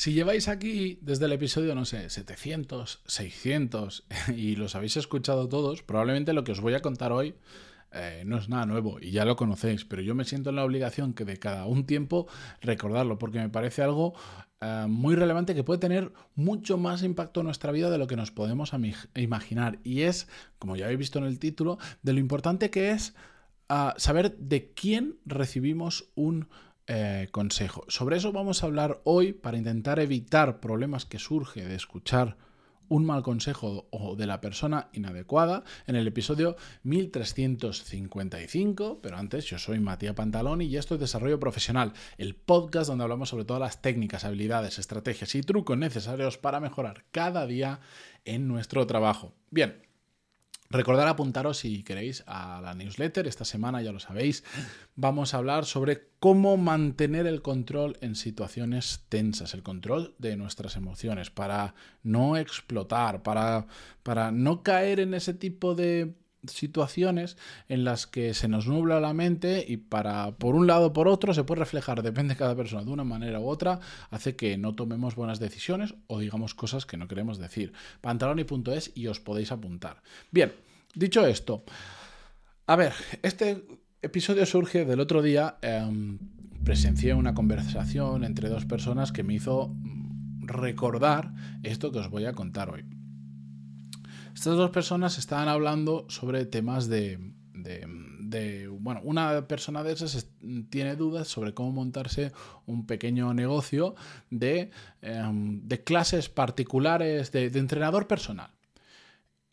Si lleváis aquí desde el episodio, no sé, 700, 600 y los habéis escuchado todos, probablemente lo que os voy a contar hoy eh, no es nada nuevo y ya lo conocéis, pero yo me siento en la obligación que de cada un tiempo recordarlo porque me parece algo eh, muy relevante que puede tener mucho más impacto en nuestra vida de lo que nos podemos imaginar. Y es, como ya habéis visto en el título, de lo importante que es ah, saber de quién recibimos un eh, consejo. Sobre eso vamos a hablar hoy para intentar evitar problemas que surge de escuchar un mal consejo o de la persona inadecuada en el episodio 1355, pero antes yo soy Matías Pantaloni y esto es Desarrollo Profesional, el podcast donde hablamos sobre todas las técnicas, habilidades, estrategias y trucos necesarios para mejorar cada día en nuestro trabajo. Bien, Recordar apuntaros si queréis a la newsletter. Esta semana, ya lo sabéis, vamos a hablar sobre cómo mantener el control en situaciones tensas, el control de nuestras emociones, para no explotar, para, para no caer en ese tipo de situaciones en las que se nos nubla la mente y para por un lado o por otro se puede reflejar, depende de cada persona, de una manera u otra, hace que no tomemos buenas decisiones o digamos cosas que no queremos decir. Pantaloni.es y os podéis apuntar. Bien, dicho esto, a ver, este episodio surge del otro día, em, presencié una conversación entre dos personas que me hizo recordar esto que os voy a contar hoy. Estas dos personas estaban hablando sobre temas de, bueno, una persona de esas tiene dudas sobre cómo montarse un pequeño negocio de, em, clases particulares de, de, entrenador personal.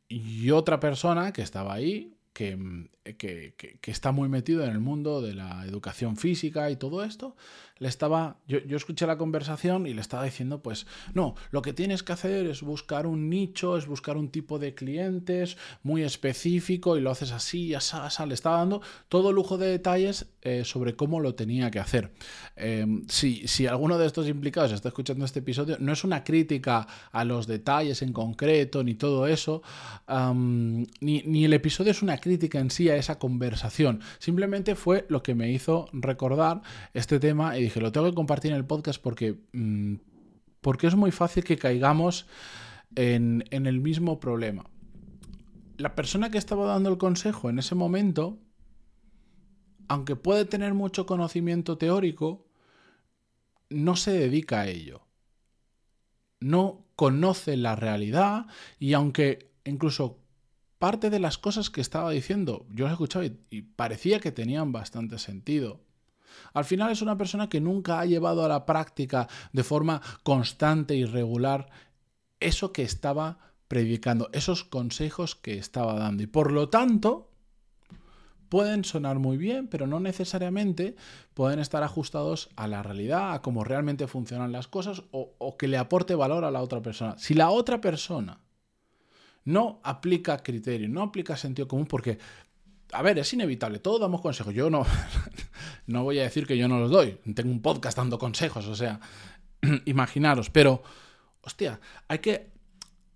Y otra persona que estaba ahí, que, que, está muy metido en el mundo de la educación física y todo esto, le estaba, yo, escuché la conversación y le estaba diciendo, pues, no, lo que tienes que hacer es buscar un nicho, es buscar un tipo de clientes muy específico y lo haces así, ya le estaba dando todo lujo de detalles eh, sobre cómo lo tenía que hacer. Em, si, si alguno de estos implicados está escuchando este episodio, no es una crítica a los detalles en concreto, ni todo eso, ni, ni el episodio es una crítica en sí a esa conversación, simplemente fue lo que me hizo recordar este tema y dije, lo tengo que compartir en el podcast porque, mm, porque es muy fácil que caigamos en, en el mismo problema. La persona que estaba dando el consejo en ese momento, aunque puede tener mucho conocimiento teórico, no se dedica a ello. No conoce la realidad y aunque incluso parte de las cosas que estaba diciendo yo las escuchaba y, y parecía que tenían bastante sentido, al final es una persona que nunca ha llevado a la práctica de forma constante y regular eso que estaba predicando, esos consejos que estaba dando. Y por lo tanto, pueden sonar muy bien, pero no necesariamente pueden estar ajustados a la realidad, a cómo realmente funcionan las cosas o, que le aporte valor a la otra persona. Si la otra persona no aplica criterio, no aplica sentido común, porque a ver, es inevitable, todos damos consejos. Yo no, no voy a decir que yo no los doy. Tengo un podcast dando consejos, o sea, imaginaros. Pero, hostia, hay que,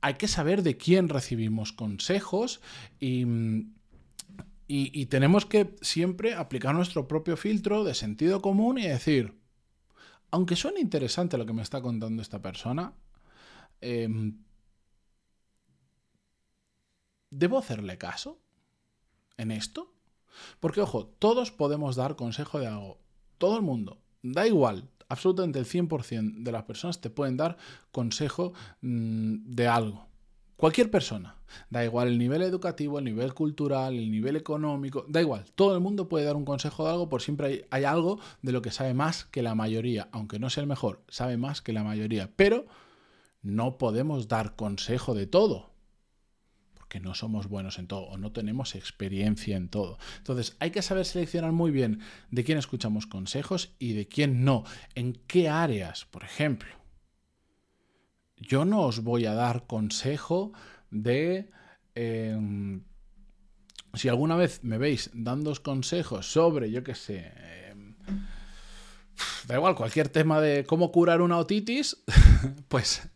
hay que saber de quién recibimos consejos y, y, tenemos que siempre aplicar nuestro propio filtro de sentido común y decir, aunque suene interesante lo que me está contando esta persona, em, ¿debo hacerle caso? en esto? Porque, ojo, todos podemos dar consejo de algo. Todo el mundo. Da igual. Absolutamente el 100% de las personas te pueden dar consejo mm, de algo. Cualquier persona. Da igual el nivel educativo, el nivel cultural, el nivel económico. Da igual. Todo el mundo puede dar un consejo de algo por siempre hay, algo de lo que sabe más que la mayoría. Aunque no sea el mejor, sabe más que la mayoría. Pero no podemos dar consejo de todo que no somos buenos en todo o no tenemos experiencia en todo. Entonces hay que saber seleccionar muy bien de quién escuchamos consejos y de quién no. En qué áreas, por ejemplo. Yo no os voy a dar consejo de... Em, si alguna vez me veis dando consejos sobre, yo qué sé, em, da igual, cualquier tema de cómo curar una otitis, pues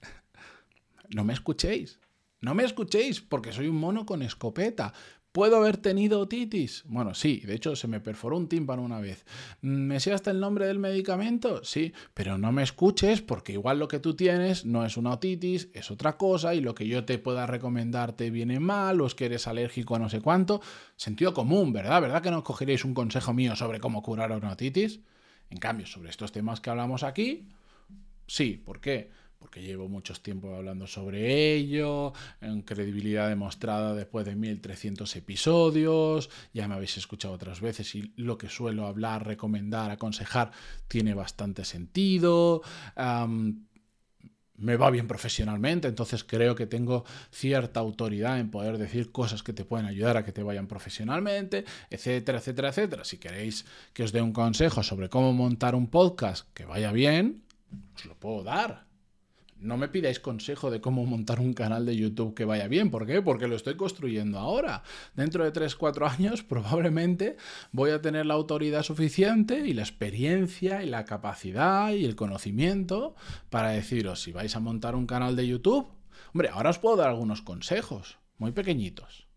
no me escuchéis. No me escuchéis porque soy un mono con escopeta. ¿Puedo haber tenido otitis? Bueno, sí, de hecho se me perforó un tímpano una vez. ¿Me sé hasta el nombre del medicamento? Sí, pero no me escuches porque igual lo que tú tienes no es una otitis, es otra cosa y lo que yo te pueda recomendar te viene mal o es que eres alérgico a no sé cuánto. Sentido común, ¿verdad? ¿Verdad que no cogeréis un consejo mío sobre cómo curar una otitis? En cambio, sobre estos temas que hablamos aquí, sí, ¿por qué? Porque llevo mucho tiempo hablando sobre ello, en credibilidad demostrada después de 1300 episodios, ya me habéis escuchado otras veces y lo que suelo hablar, recomendar, aconsejar tiene bastante sentido. me va bien profesionalmente, entonces creo que tengo cierta autoridad en poder decir cosas que te pueden ayudar a que te vayan profesionalmente, etcétera, etcétera, etcétera. Si queréis que os dé un consejo sobre cómo montar un podcast que vaya bien, os lo puedo dar no me pidáis consejo de cómo montar un canal de YouTube que vaya bien. ¿Por qué? Porque lo estoy construyendo ahora. Dentro de 3-4 años probablemente voy a tener la autoridad suficiente y la experiencia y la capacidad y el conocimiento para deciros si vais a montar un canal de YouTube. Hombre, ahora os puedo dar algunos consejos, muy pequeñitos.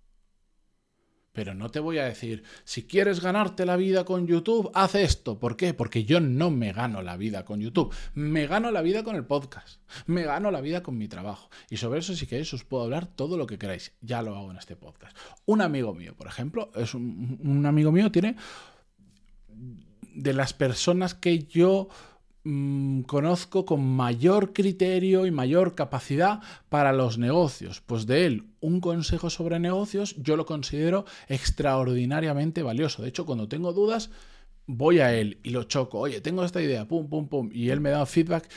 Pero no te voy a decir, si quieres ganarte la vida con YouTube, haz esto. ¿Por qué? Porque yo no me gano la vida con YouTube. Me gano la vida con el podcast. Me gano la vida con mi trabajo. Y sobre eso, si queréis, os puedo hablar todo lo que queráis. Ya lo hago en este podcast. Un amigo mío, por ejemplo, es un, un amigo mío, tiene de las personas que yo Mm, conozco con mayor criterio y mayor capacidad para los negocios. Pues de él, un consejo sobre negocios yo lo considero extraordinariamente valioso. De hecho, cuando tengo dudas, voy a él y lo choco. Oye, tengo esta idea, pum, pum, pum. Y él me da feedback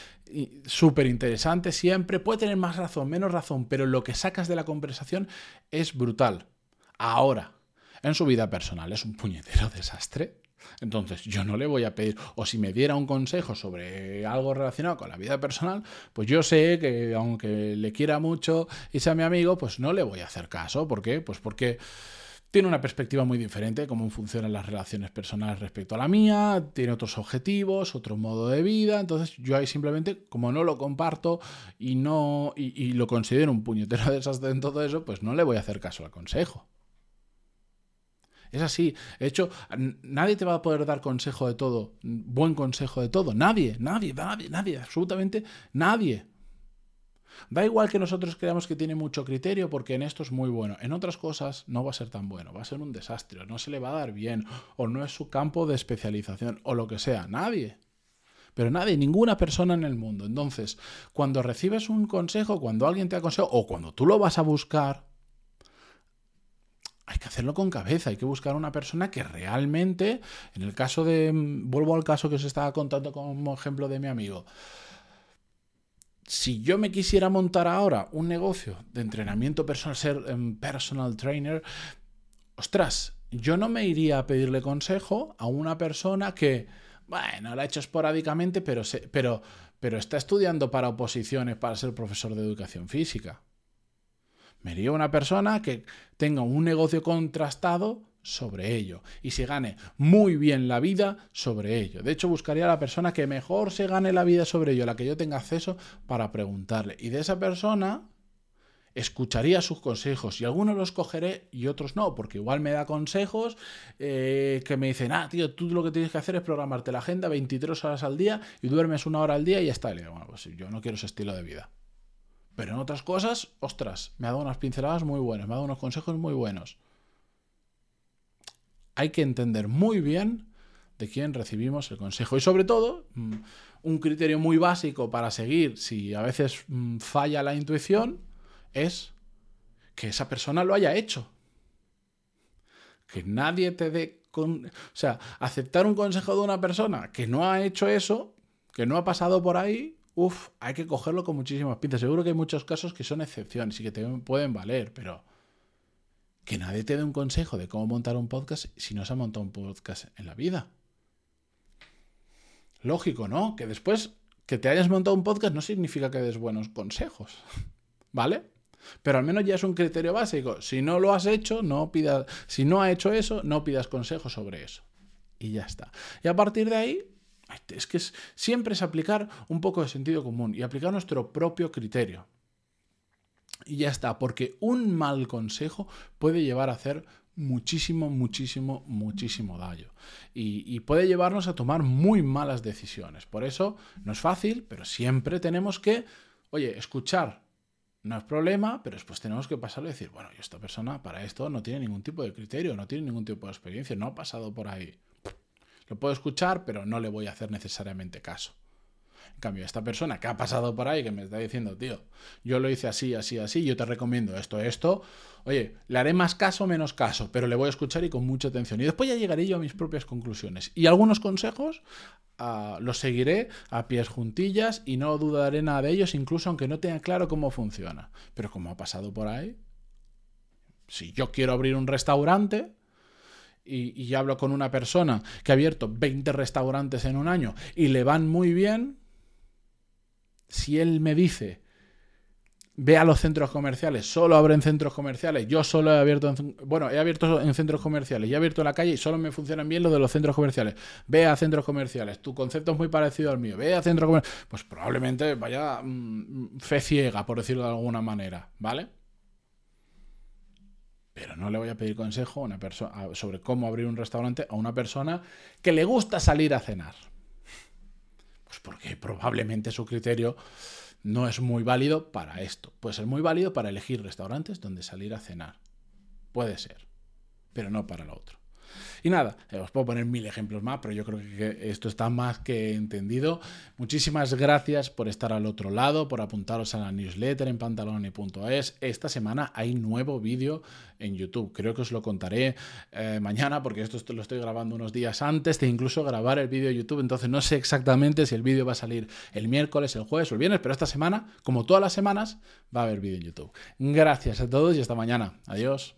súper interesante siempre. Puede tener más razón, menos razón, pero lo que sacas de la conversación es brutal. Ahora, en su vida personal es un puñetero desastre. Entonces, yo no le voy a pedir, o si me diera un consejo sobre algo relacionado con la vida personal, pues yo sé que aunque le quiera mucho y sea mi amigo, pues no le voy a hacer caso. ¿Por qué? Pues porque tiene una perspectiva muy diferente de cómo funcionan las relaciones personales respecto a la mía, tiene otros objetivos, otro modo de vida, entonces yo ahí simplemente, como no lo comparto y no y, lo considero un puñetero desastre en todo eso, pues no le voy a hacer caso al consejo. Es así. De hecho, nadie te va a poder dar consejo de todo, buen consejo de todo. Nadie, nadie, nadie, nadie, absolutamente nadie. Da igual que nosotros creamos que tiene mucho criterio porque en esto es muy bueno. En otras cosas no va a ser tan bueno, va a ser un desastre, no se le va a dar bien, o no es su campo de especialización, o lo que sea. Nadie. Pero nadie, ninguna persona en el mundo. Entonces, cuando recibes un consejo, cuando alguien te aconseja, o cuando tú lo vas a buscar, hay que hacerlo con cabeza, hay que buscar una persona que realmente, en el caso de, vuelvo al caso que os estaba contando como ejemplo de mi amigo, si yo me quisiera montar ahora un negocio de entrenamiento personal, ser em, personal trainer, ostras, yo no me iría a pedirle consejo a una persona que, bueno, lo ha hecho esporádicamente, pero, pero, pero está estudiando para oposiciones para ser profesor de educación física. Me una persona que tenga un negocio contrastado sobre ello y se gane muy bien la vida sobre ello. De hecho, buscaría a la persona que mejor se gane la vida sobre ello, a la que yo tenga acceso para preguntarle. Y de esa persona escucharía sus consejos y algunos los cogeré y otros no, porque igual me da consejos eh, que me dicen, ah, tío, tú lo que tienes que hacer es programarte la agenda 23 horas al día y duermes una hora al día y ya está. Y digo, bueno, pues yo no quiero ese estilo de vida. Pero en otras cosas, ostras, me ha dado unas pinceladas muy buenas, me ha dado unos consejos muy buenos. Hay que entender muy bien de quién recibimos el consejo. Y sobre todo, mm, un criterio muy básico para seguir si a veces mm, falla la intuición es que esa persona lo haya hecho. Que nadie te dé... Con... O sea, aceptar un consejo de una persona que no ha hecho eso, que no ha pasado por ahí, Uf, hay que cogerlo con muchísimas pinzas. Seguro que hay muchos casos que son excepciones y que te pueden valer, pero que nadie te dé un consejo de cómo montar un podcast si no se ha montado un podcast en la vida. Lógico, ¿no? Que después que te hayas montado un podcast no significa que des buenos consejos, ¿vale? Pero al menos ya es un criterio básico. Si no lo has hecho, no pidas, si no ha hecho eso, no pidas consejos sobre eso. Y ya está. Y a partir de ahí, es que siempre es aplicar un poco de sentido común y aplicar nuestro propio criterio. Y ya está, porque un mal consejo puede llevar a hacer muchísimo, muchísimo, muchísimo daño. Y, puede llevarnos a tomar muy malas decisiones. Por eso no es fácil, pero siempre tenemos que, oye, escuchar. No es problema, pero después tenemos que pasarlo y decir, bueno, esta persona para esto no tiene ningún tipo de criterio, no tiene ningún tipo de experiencia, no ha pasado por ahí. Lo puedo escuchar, pero no le voy a hacer necesariamente caso. En cambio, esta persona que ha pasado por ahí, que me está diciendo, tío, yo lo hice así, así, así, yo te recomiendo esto, esto, oye, le haré más caso o menos caso, pero le voy a escuchar y con mucha atención. Y después ya llegaré yo a mis propias conclusiones. Y algunos consejos ah, los seguiré a pies juntillas y no dudaré nada de ellos, incluso aunque no tenga claro cómo funciona. Pero como ha pasado por ahí, si yo quiero abrir un restaurante, y, hablo con una persona que ha abierto 20 restaurantes en un año y le van muy bien, si él me dice, ve a los centros comerciales, solo abren centros comerciales, yo solo he abierto, en, bueno, he abierto en centros comerciales y he abierto en la calle y solo me funcionan bien los de los centros comerciales, ve a centros comerciales, tu concepto es muy parecido al mío, ve a centros comerciales, pues probablemente vaya mm, fe ciega, por decirlo de alguna manera, ¿vale? Pero no le voy a pedir consejo a una sobre cómo abrir un restaurante a una persona que le gusta salir a cenar. Pues porque probablemente su criterio no es muy válido para esto. Puede ser muy válido para elegir restaurantes donde salir a cenar. Puede ser, pero no para lo otro. Y nada, os puedo poner mil ejemplos más, pero yo creo que esto está más que entendido. Muchísimas gracias por estar al otro lado, por apuntaros a la newsletter en pantaloni.es. Esta semana hay nuevo vídeo en YouTube. Creo que os lo contaré eh, mañana, porque esto lo estoy grabando unos días antes de incluso grabar el vídeo de YouTube. Entonces no sé exactamente si el vídeo va a salir el miércoles, el jueves o el viernes, pero esta semana, como todas las semanas, va a haber vídeo en YouTube. Gracias a todos y hasta mañana. Adiós.